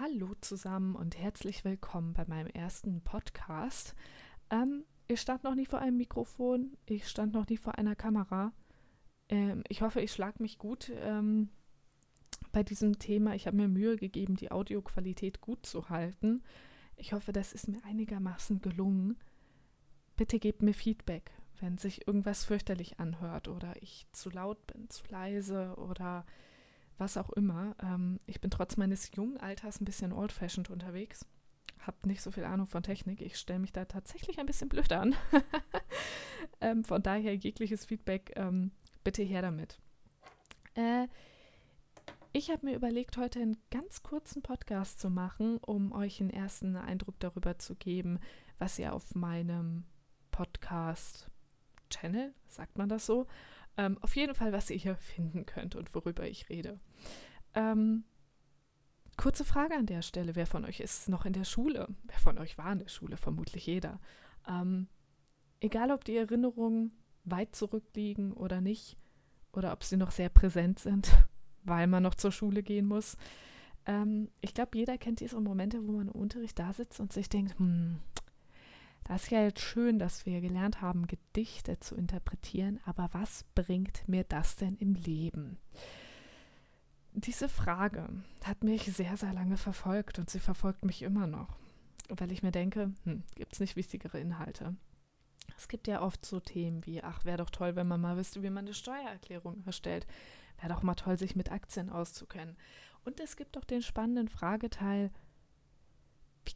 Hallo zusammen und herzlich willkommen bei meinem ersten Podcast. Ähm, ich stand noch nie vor einem Mikrofon, ich stand noch nie vor einer Kamera. Ähm, ich hoffe, ich schlage mich gut ähm, bei diesem Thema. Ich habe mir Mühe gegeben, die Audioqualität gut zu halten. Ich hoffe, das ist mir einigermaßen gelungen. Bitte gebt mir Feedback, wenn sich irgendwas fürchterlich anhört oder ich zu laut bin, zu leise oder was auch immer. Ähm, ich bin trotz meines jungen Alters ein bisschen old-fashioned unterwegs. Hab nicht so viel Ahnung von Technik. Ich stelle mich da tatsächlich ein bisschen blöd an. ähm, von daher jegliches Feedback, ähm, bitte her damit. Äh, ich habe mir überlegt, heute einen ganz kurzen Podcast zu machen, um euch einen ersten Eindruck darüber zu geben, was ihr auf meinem Podcast-Channel, sagt man das so, ähm, auf jeden Fall, was ihr hier finden könnt und worüber ich rede. Ähm, kurze Frage an der Stelle. Wer von euch ist noch in der Schule? Wer von euch war in der Schule? Vermutlich jeder. Ähm, egal, ob die Erinnerungen weit zurückliegen oder nicht, oder ob sie noch sehr präsent sind, weil man noch zur Schule gehen muss. Ähm, ich glaube, jeder kennt diese Momente, wo man im Unterricht da sitzt und sich denkt, hm, das ist ja jetzt schön, dass wir gelernt haben, Gedichte zu interpretieren, aber was bringt mir das denn im Leben? Diese Frage hat mich sehr, sehr lange verfolgt und sie verfolgt mich immer noch, weil ich mir denke, hm, gibt es nicht wichtigere Inhalte? Es gibt ja oft so Themen wie, ach, wäre doch toll, wenn man mal wüsste, wie man eine Steuererklärung erstellt. Wäre doch mal toll, sich mit Aktien auszukennen. Und es gibt auch den spannenden Frageteil,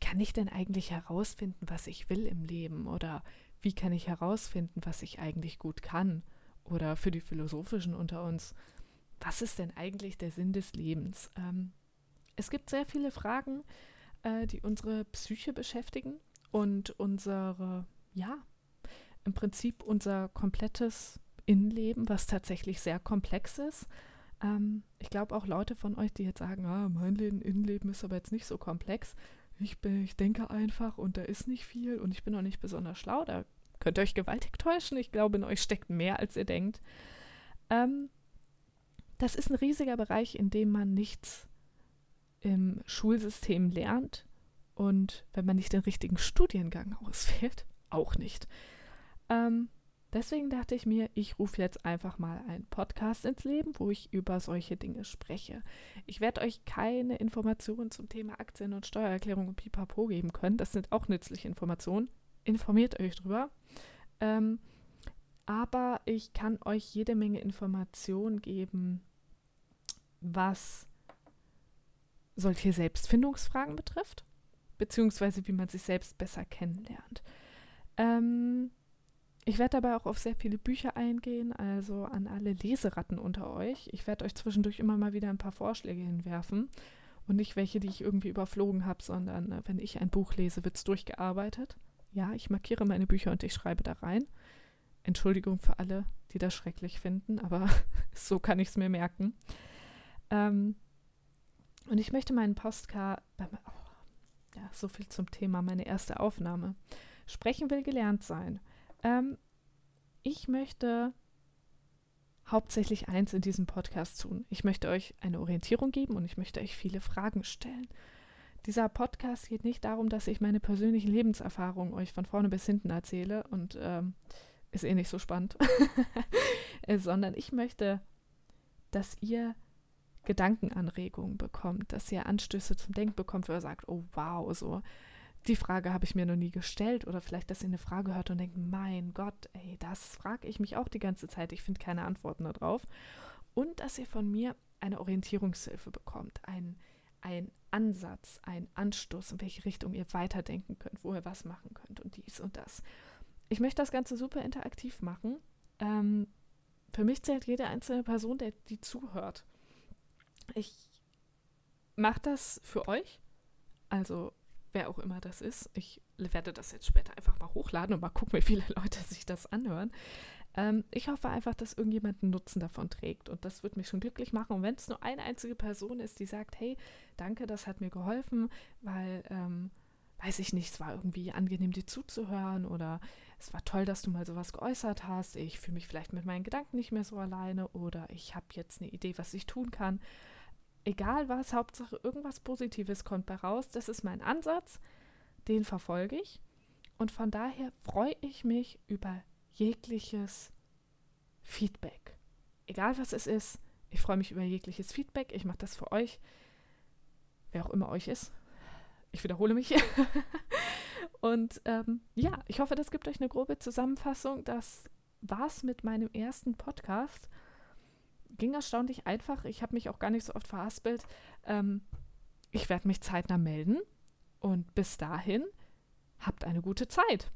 kann ich denn eigentlich herausfinden, was ich will im Leben? Oder wie kann ich herausfinden, was ich eigentlich gut kann? Oder für die Philosophischen unter uns, was ist denn eigentlich der Sinn des Lebens? Ähm, es gibt sehr viele Fragen, äh, die unsere Psyche beschäftigen und unsere, ja, im Prinzip unser komplettes Innenleben, was tatsächlich sehr komplex ist. Ähm, ich glaube auch Leute von euch, die jetzt sagen, ah, mein Leben, Innenleben ist aber jetzt nicht so komplex, ich, bin, ich denke einfach und da ist nicht viel und ich bin auch nicht besonders schlau. Da könnt ihr euch gewaltig täuschen. Ich glaube, in euch steckt mehr, als ihr denkt. Ähm, das ist ein riesiger Bereich, in dem man nichts im Schulsystem lernt und wenn man nicht den richtigen Studiengang auswählt, auch nicht. Ähm, Deswegen dachte ich mir, ich rufe jetzt einfach mal einen Podcast ins Leben, wo ich über solche Dinge spreche. Ich werde euch keine Informationen zum Thema Aktien und Steuererklärung und Pipapo geben können. Das sind auch nützliche Informationen. Informiert euch drüber. Ähm, aber ich kann euch jede Menge Informationen geben, was solche Selbstfindungsfragen betrifft, beziehungsweise wie man sich selbst besser kennenlernt. Ähm, ich werde dabei auch auf sehr viele Bücher eingehen, also an alle Leseratten unter euch. Ich werde euch zwischendurch immer mal wieder ein paar Vorschläge hinwerfen und nicht welche, die ich irgendwie überflogen habe, sondern äh, wenn ich ein Buch lese, wird es durchgearbeitet. Ja, ich markiere meine Bücher und ich schreibe da rein. Entschuldigung für alle, die das schrecklich finden, aber so kann ich es mir merken. Ähm, und ich möchte meinen Postcard, oh, ja, so viel zum Thema, meine erste Aufnahme. Sprechen will gelernt sein. Ähm, ich möchte hauptsächlich eins in diesem Podcast tun. Ich möchte euch eine Orientierung geben und ich möchte euch viele Fragen stellen. Dieser Podcast geht nicht darum, dass ich meine persönlichen Lebenserfahrungen euch von vorne bis hinten erzähle und ähm, ist eh nicht so spannend, äh, sondern ich möchte, dass ihr Gedankenanregungen bekommt, dass ihr Anstöße zum Denken bekommt, wo ihr sagt, oh wow, so die Frage habe ich mir noch nie gestellt oder vielleicht, dass ihr eine Frage hört und denkt, mein Gott, ey, das frage ich mich auch die ganze Zeit, ich finde keine Antworten darauf. Und dass ihr von mir eine Orientierungshilfe bekommt, ein, ein Ansatz, ein Anstoß, in welche Richtung ihr weiterdenken könnt, wo ihr was machen könnt und dies und das. Ich möchte das Ganze super interaktiv machen. Ähm, für mich zählt jede einzelne Person, der die zuhört. Ich mache das für euch. Also wer auch immer das ist. Ich werde das jetzt später einfach mal hochladen und mal gucken, wie viele Leute sich das anhören. Ähm, ich hoffe einfach, dass irgendjemand einen Nutzen davon trägt und das wird mich schon glücklich machen. Und wenn es nur eine einzige Person ist, die sagt, hey, danke, das hat mir geholfen, weil, ähm, weiß ich nicht, es war irgendwie angenehm, dir zuzuhören oder es war toll, dass du mal sowas geäußert hast. Ich fühle mich vielleicht mit meinen Gedanken nicht mehr so alleine oder ich habe jetzt eine Idee, was ich tun kann Egal was, Hauptsache irgendwas Positives kommt bei raus. Das ist mein Ansatz, den verfolge ich. Und von daher freue ich mich über jegliches Feedback. Egal was es ist, ich freue mich über jegliches Feedback. Ich mache das für euch, wer auch immer euch ist. Ich wiederhole mich. Und ähm, ja, ich hoffe, das gibt euch eine grobe Zusammenfassung. Das war's mit meinem ersten Podcast. Ging erstaunlich einfach. Ich habe mich auch gar nicht so oft verhaspelt. Ähm, ich werde mich zeitnah melden. Und bis dahin, habt eine gute Zeit.